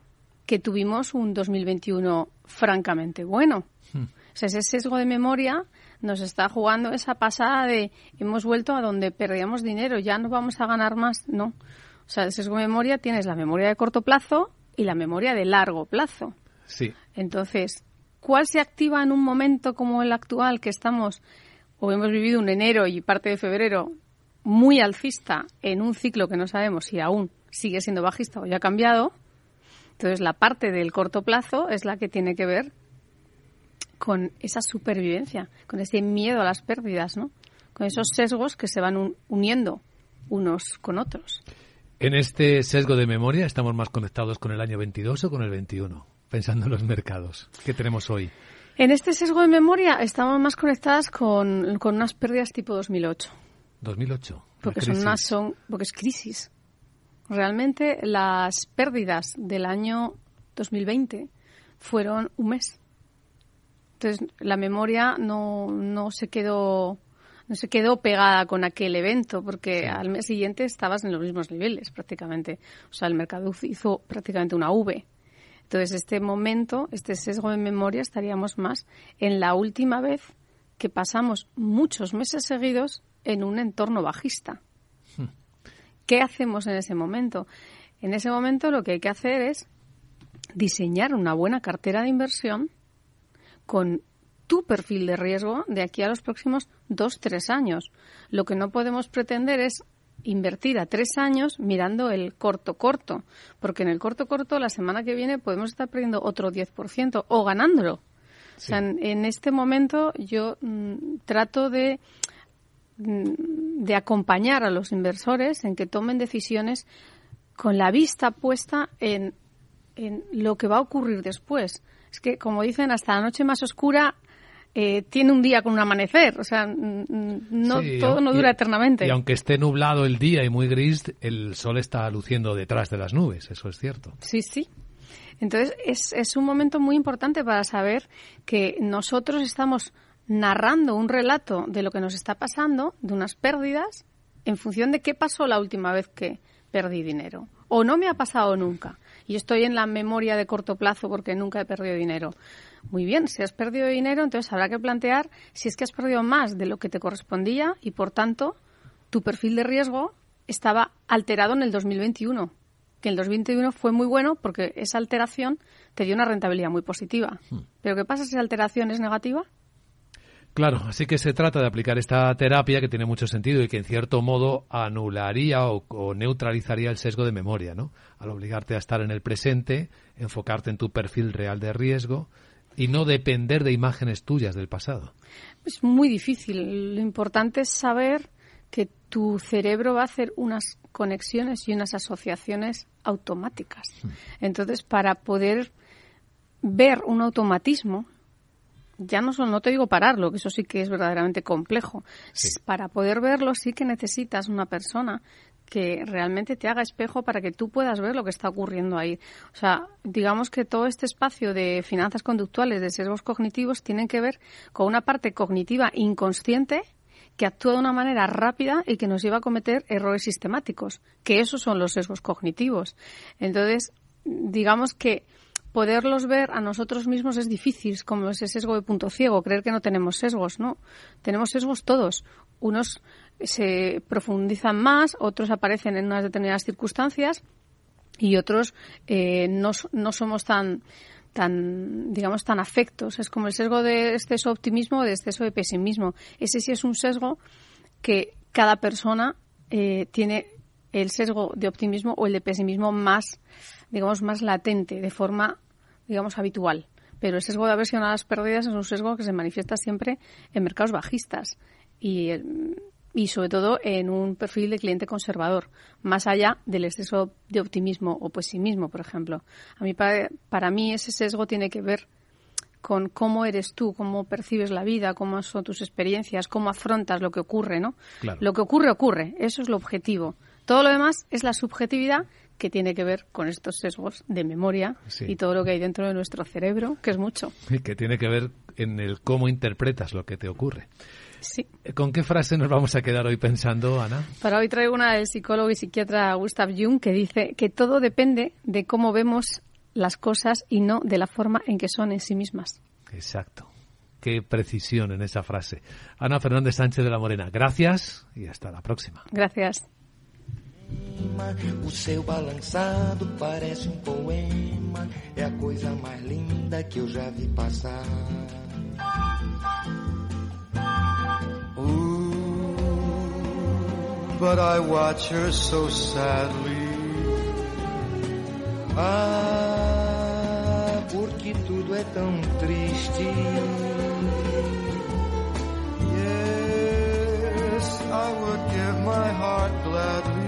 que tuvimos un 2021 francamente bueno. Hmm. O sea, ese sesgo de memoria nos está jugando esa pasada de hemos vuelto a donde perdíamos dinero, ya no vamos a ganar más. No. O sea, el sesgo de memoria tienes la memoria de corto plazo y la memoria de largo plazo. Sí. Entonces, ¿cuál se activa en un momento como el actual que estamos o hemos vivido un enero y parte de febrero muy alcista en un ciclo que no sabemos si aún sigue siendo bajista o ya ha cambiado? Entonces, la parte del corto plazo es la que tiene que ver con esa supervivencia, con ese miedo a las pérdidas, ¿no? Con esos sesgos que se van uniendo unos con otros. En este sesgo de memoria estamos más conectados con el año 22 o con el 21, pensando en los mercados. ¿Qué tenemos hoy? En este sesgo de memoria estamos más conectadas con, con unas pérdidas tipo 2008. 2008. Porque son unas son porque es crisis. Realmente las pérdidas del año 2020 fueron un mes. Entonces la memoria no, no se quedó no se quedó pegada con aquel evento porque al mes siguiente estabas en los mismos niveles prácticamente. O sea, el mercado hizo prácticamente una V. Entonces, este momento, este sesgo de memoria, estaríamos más en la última vez que pasamos muchos meses seguidos en un entorno bajista. Hmm. ¿Qué hacemos en ese momento? En ese momento lo que hay que hacer es diseñar una buena cartera de inversión con tu perfil de riesgo de aquí a los próximos dos, tres años. Lo que no podemos pretender es invertir a tres años mirando el corto corto, porque en el corto corto la semana que viene podemos estar perdiendo otro 10% o ganándolo. O sea, en, este momento yo mm, trato de, mm, de acompañar a los inversores en que tomen decisiones con la vista puesta en, en lo que va a ocurrir después. Es que, como dicen, hasta la noche más oscura eh, tiene un día con un amanecer, o sea, no todo no dura eternamente. Y aunque esté nublado el día y muy gris, el sol está luciendo detrás de las nubes, eso es cierto. Sí, sí. Entonces es, es un momento muy importante para saber que nosotros estamos narrando un relato de lo que nos está pasando, de unas pérdidas, en función de qué pasó la última vez que perdí dinero. O no me ha pasado nunca. Y estoy en la memoria de corto plazo porque nunca he perdido dinero. Muy bien, si has perdido dinero, entonces habrá que plantear si es que has perdido más de lo que te correspondía y, por tanto, tu perfil de riesgo estaba alterado en el 2021. Que el 2021 fue muy bueno porque esa alteración te dio una rentabilidad muy positiva. Hmm. Pero ¿qué pasa si esa alteración es negativa? Claro, así que se trata de aplicar esta terapia que tiene mucho sentido y que en cierto modo anularía o, o, neutralizaría el sesgo de memoria, ¿no? Al obligarte a estar en el presente, enfocarte en tu perfil real de riesgo y no depender de imágenes tuyas del pasado. Es muy difícil. Lo importante es saber que tu cerebro va a hacer unas conexiones y unas asociaciones automáticas. Hmm. Entonces, para poder ver un automatismo, ya no solo, no te digo pararlo, que eso sí que es verdaderamente complejo. Para poder verlo sí que necesitas una persona que realmente te haga espejo para que tú puedas ver lo que está ocurriendo ahí. O sea, digamos que todo este espacio de finanzas conductuales, de sesgos cognitivos, tienen que ver con una parte cognitiva inconsciente que actúa de una manera rápida y que nos lleva a cometer errores sistemáticos, que esos son los sesgos cognitivos. Entonces, digamos que poderlos ver a nosotros mismos es difícil, como ese sesgo de punto ciego, creer que no tenemos sesgos, ¿no? Tenemos sesgos todos. Unos se profundizan más, otros aparecen en unas determinadas circunstancias y otros eh, no, no somos tan tan digamos tan afectos. Es como el sesgo de exceso de optimismo o de exceso de pesimismo. Ese sí es un sesgo que cada persona eh, tiene el sesgo de optimismo o el de pesimismo más digamos más latente de forma digamos habitual. Pero el sesgo de aversión a las pérdidas es un sesgo que se manifiesta siempre en mercados bajistas y y sobre todo en un perfil de cliente conservador, más allá del exceso de optimismo o pesimismo, por ejemplo. A mí, para, para mí ese sesgo tiene que ver con cómo eres tú, cómo percibes la vida, cómo son tus experiencias, cómo afrontas lo que ocurre, ¿no? Lo que ocurre, ocurre. Eso es lo objetivo. Todo lo demás es la subjetividad que tiene que ver con estos sesgos de memoria y todo lo que hay dentro de nuestro cerebro, que es mucho. Y que tiene que ver en el cómo interpretas lo que te ocurre. Sí. ¿Con qué frase nos vamos a quedar hoy pensando, Ana? Para hoy traigo una del psicólogo y psiquiatra Gustav Jung que dice que todo depende de cómo vemos las cosas y no de la forma en que son en sí mismas. Exacto. Qué precisión en esa frase. Ana Fernández Sánchez de la Morena, gracias y hasta la próxima. Gracias. O seu balançado parece um poema, é a coisa mais linda que eu já vi passar. But I watch her so sadly. Ah, porque tudo é tão triste. Yes, I would give my heart gladly.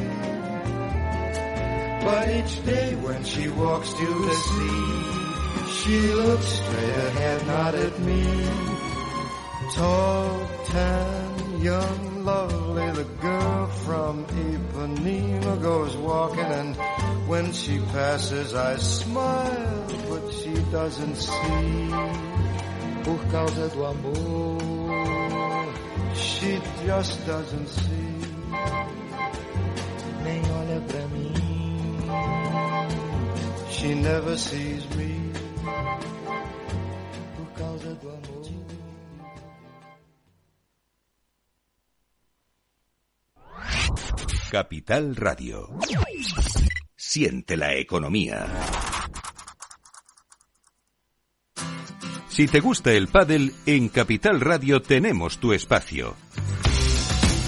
But each day when she walks to the sea, she looks straight ahead, not at me. Tall, tan, young, lovely, the girl from Ipanema goes walking and when she passes I smile, but she doesn't see. Por causa do amor, she just doesn't see. Nem olha pra mim. She never sees me. Capital Radio. Siente la economía. Si te gusta el pádel, en Capital Radio tenemos tu espacio.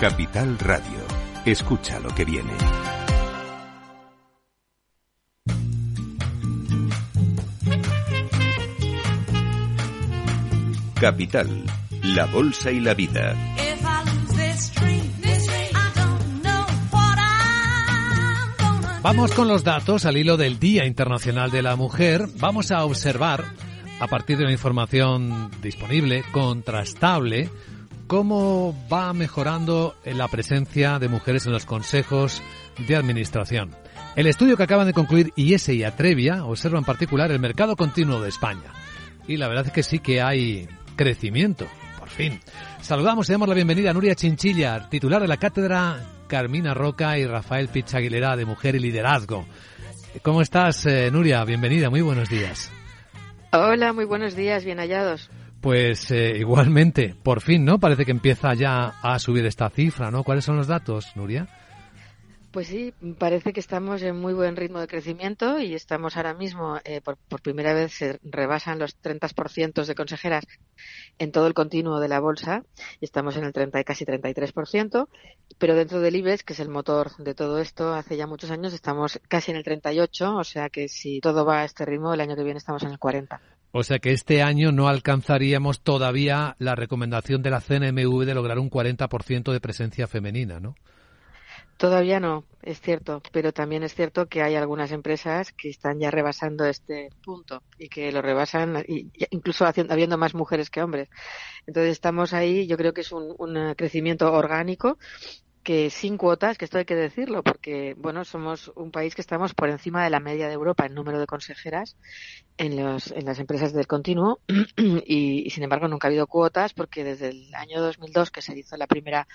Capital Radio. Escucha lo que viene. Capital, la bolsa y la vida. Vamos con los datos al hilo del Día Internacional de la Mujer. Vamos a observar, a partir de la información disponible, contrastable, cómo va mejorando la presencia de mujeres en los consejos de administración. El estudio que acaban de concluir IES y Atrevia observa en particular el mercado continuo de España. Y la verdad es que sí que hay crecimiento, por fin. Saludamos y damos la bienvenida a Nuria Chinchilla, titular de la cátedra Carmina Roca y Rafael Pichaguilera de Mujer y Liderazgo. ¿Cómo estás, eh, Nuria? Bienvenida, muy buenos días. Hola, muy buenos días, bien hallados. Pues eh, igualmente, por fin, ¿no? Parece que empieza ya a subir esta cifra, ¿no? ¿Cuáles son los datos, Nuria? Pues sí, parece que estamos en muy buen ritmo de crecimiento y estamos ahora mismo, eh, por, primera vez se rebasan los 30% de consejeras en todo el continuo de la bolsa y estamos en el 30 y casi 33%, pero dentro del IBEX, que es el motor de todo esto, hace ya muchos años estamos casi en el 38, o sea que si todo va a este ritmo, el año que viene estamos en el 40. O sea que este año no alcanzaríamos todavía la recomendación de la CNMV de lograr un 40% de presencia femenina, ¿no? Todavía no, es cierto, pero también es cierto que hay algunas empresas que están ya rebasando este punto y que lo rebasan, incluso habiendo más mujeres que hombres. Entonces estamos ahí, yo creo que es un, un crecimiento orgánico que sin cuotas, que esto hay que decirlo, porque bueno, somos un país que estamos por encima de la media de Europa en número de consejeras en, los, en las empresas del continuo y, y, sin embargo nunca ha habido cuotas porque desde el año 2002 que se hizo la primera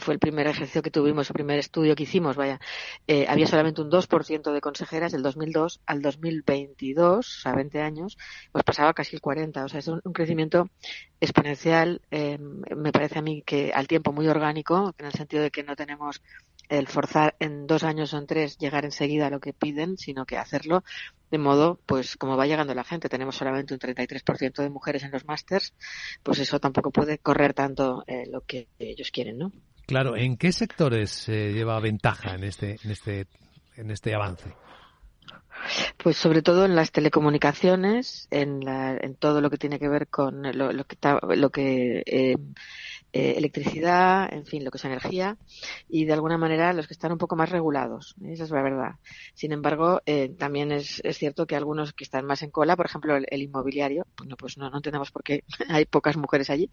fue el primer ejercicio que tuvimos, el primer estudio que hicimos, vaya, eh, había solamente un 2% de consejeras del 2002 al 2022, o sea, 20 años, pues pasaba casi el 40, o sea, es un, crecimiento exponencial, eh, me parece a mí que al tiempo muy orgánico, en el sentido de que no tenemos el forzar en dos años o en tres llegar enseguida a lo que piden, sino que hacerlo de modo, pues como va llegando la gente, tenemos solamente un 33% de mujeres en los másters, pues eso tampoco puede correr tanto eh, lo que ellos quieren, ¿no? Claro, ¿en qué sectores se lleva ventaja en este, en este, en este avance? Pues sobre todo en las telecomunicaciones, en, la, en todo lo que tiene que ver con lo, lo que, lo que eh, eh, electricidad, en fin, lo que es energía, y de alguna manera los que están un poco más regulados. Esa es la verdad. Sin embargo, eh, también es, cierto que algunos que están más en cola, por ejemplo, el, inmobiliario, bueno, pues no, no entendemos por qué hay pocas mujeres allí,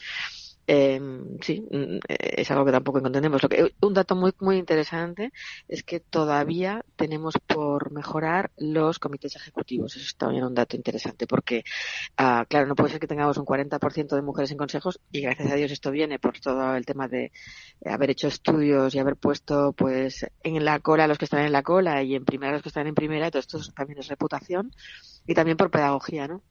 eh, sí, mm, es algo que tampoco entendemos. Lo que, un dato muy, muy interesante es que todavía tenemos por mejorar los comités ejecutivos. Eso es también un dato interesante porque, ah, claro, no puede ser que tengamos un 40% de mujeres en consejos y gracias a Dios esto viene por todo el tema de haber hecho estudios y haber puesto pues en la cola a los que están en la cola y en primera los que están en primera. Todo esto también es reputación y también por pedagogía, ¿no?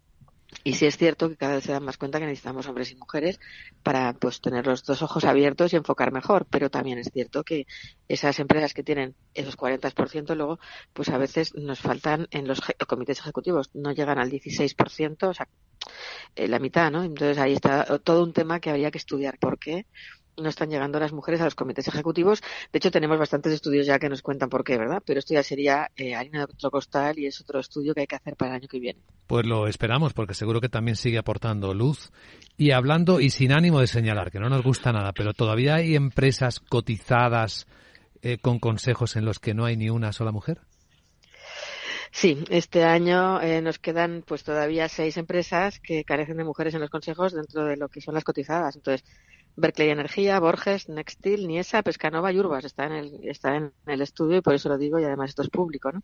Y sí es cierto que cada vez se dan más cuenta que necesitamos hombres y mujeres para pues tener los dos ojos abiertos y enfocar mejor, pero también es cierto que esas empresas que tienen esos 40% luego pues a veces nos faltan en los comités ejecutivos, no llegan al 16%, o sea, eh, la mitad, ¿no? Entonces ahí está todo un tema que habría que estudiar por qué no están llegando las mujeres a los comités ejecutivos. De hecho, tenemos bastantes estudios ya que nos cuentan por qué, ¿verdad? Pero esto ya sería eh, harina de otro costal y es otro estudio que hay que hacer para el año que viene. Pues lo esperamos, porque seguro que también sigue aportando luz. Y hablando, y sin ánimo de señalar, que no nos gusta nada, pero todavía hay empresas cotizadas eh, con consejos en los que no hay ni una sola mujer. Sí, este año eh, nos quedan pues todavía seis empresas que carecen de mujeres en los consejos dentro de lo que son las cotizadas. Entonces, Berkeley Energía, Borges, Nextil, Niesa, Pescanova y Urbas. Está en, el, está en el estudio y por eso lo digo y además esto es público, ¿no?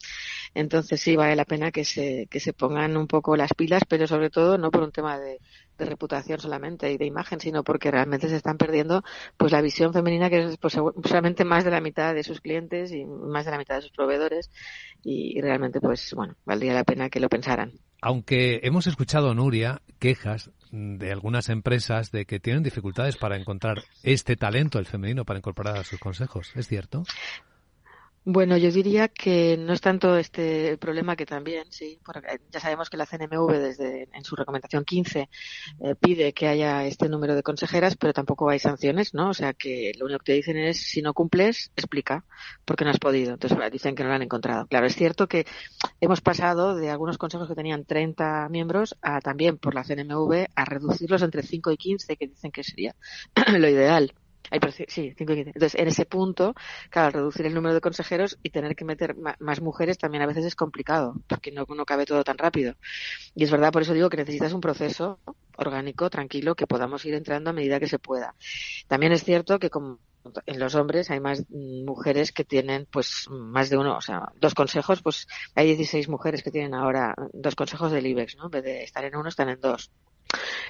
Entonces sí vale la pena que se, que se pongan un poco las pilas, pero sobre todo no por un tema de, reputación solamente y de imagen, sino porque realmente se están perdiendo pues la visión femenina que es pues, solamente más de la mitad de sus clientes y más de la mitad de sus proveedores y, y realmente pues bueno, valdría la pena que lo pensaran. Aunque hemos escuchado, Nuria, quejas de algunas empresas de que tienen dificultades para encontrar este talento, el femenino, para incorporar a sus consejos. ¿Es cierto? Bueno, yo diría que no es tanto este problema que también, sí, porque ya sabemos que la CNMV desde en su recomendación 15 eh, pide que haya este número de consejeras, pero tampoco hay sanciones, ¿no? O sea que lo único que te dicen es si no cumples, explica, porque no has podido. Entonces dicen que no lo han encontrado. Claro, es cierto que hemos pasado de algunos consejos que tenían 30 miembros a también por la CNMV a reducirlos entre 5 y 15, que dicen que sería lo ideal sí, 5 y 15. Entonces, en ese punto, claro, reducir el número de consejeros y tener que meter más mujeres también a veces es complicado, porque no, no cabe todo tan rápido. Y es verdad, por eso digo que necesitas un proceso orgánico, tranquilo, que podamos ir entrando a medida que se pueda. También es cierto que como en los hombres hay más mujeres que tienen pues más de uno, o sea, dos consejos, pues hay 16 mujeres que tienen ahora dos consejos del IBEX, ¿no? En vez de estar en uno, están en dos.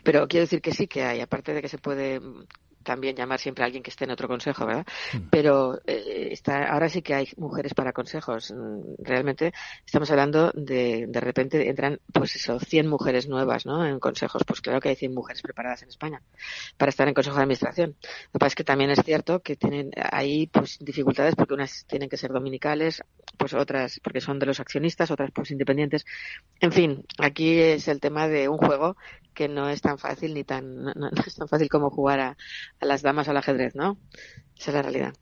Pero quiero decir que sí que hay, aparte de que se puede también llamar siempre a alguien que esté en otro consejo, ¿verdad? Mm. Pero eh, está, ahora sí que hay mujeres para consejos. Mm, realmente estamos hablando de, de repente entran, pues eso, 100 mujeres nuevas, ¿no? En consejos. Pues claro que hay 100 mujeres preparadas en España para estar en consejo de administración. Lo que pasa es que también es cierto que tienen ahí, pues, dificultades porque unas tienen que ser dominicales, pues otras porque son de los accionistas, otras pues independientes. En fin, aquí es el tema de un juego que no es tan fácil ni tan, no, no es tan fácil como jugar a, a las damas al ajedrez, ¿no? Esa es la realidad.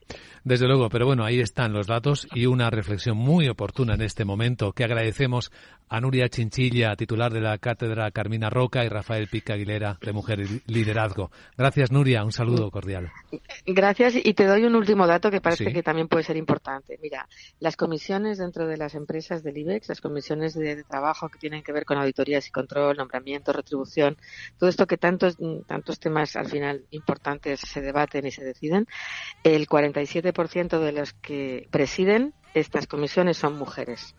Desde luego, pero bueno, ahí están los datos y una reflexión muy oportuna en este momento que agradecemos a Nuria Chinchilla, titular de la cátedra Carmina Roca y Rafael Pica Aguilera de Mujer y Liderazgo. Gracias, Nuria. Un saludo cordial. Gracias y te doy un último dato que parece sí. que también puede ser importante. Mira, las comisiones dentro de las empresas del IBEX, las comisiones de, de trabajo que tienen que ver con auditorías y control, nombramiento, retribución, todo esto que tantos, tantos temas al final importantes se debaten y se deciden, el 47% de los que presiden estas comisiones son mujeres.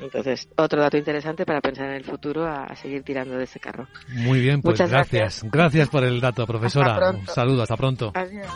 Entonces, otro dato interesante para pensar en el futuro a, seguir tirando de ese carro. Muy bien, pues gracias. gracias. gracias. por el dato, profesora. Un saludo, hasta pronto. Adiós.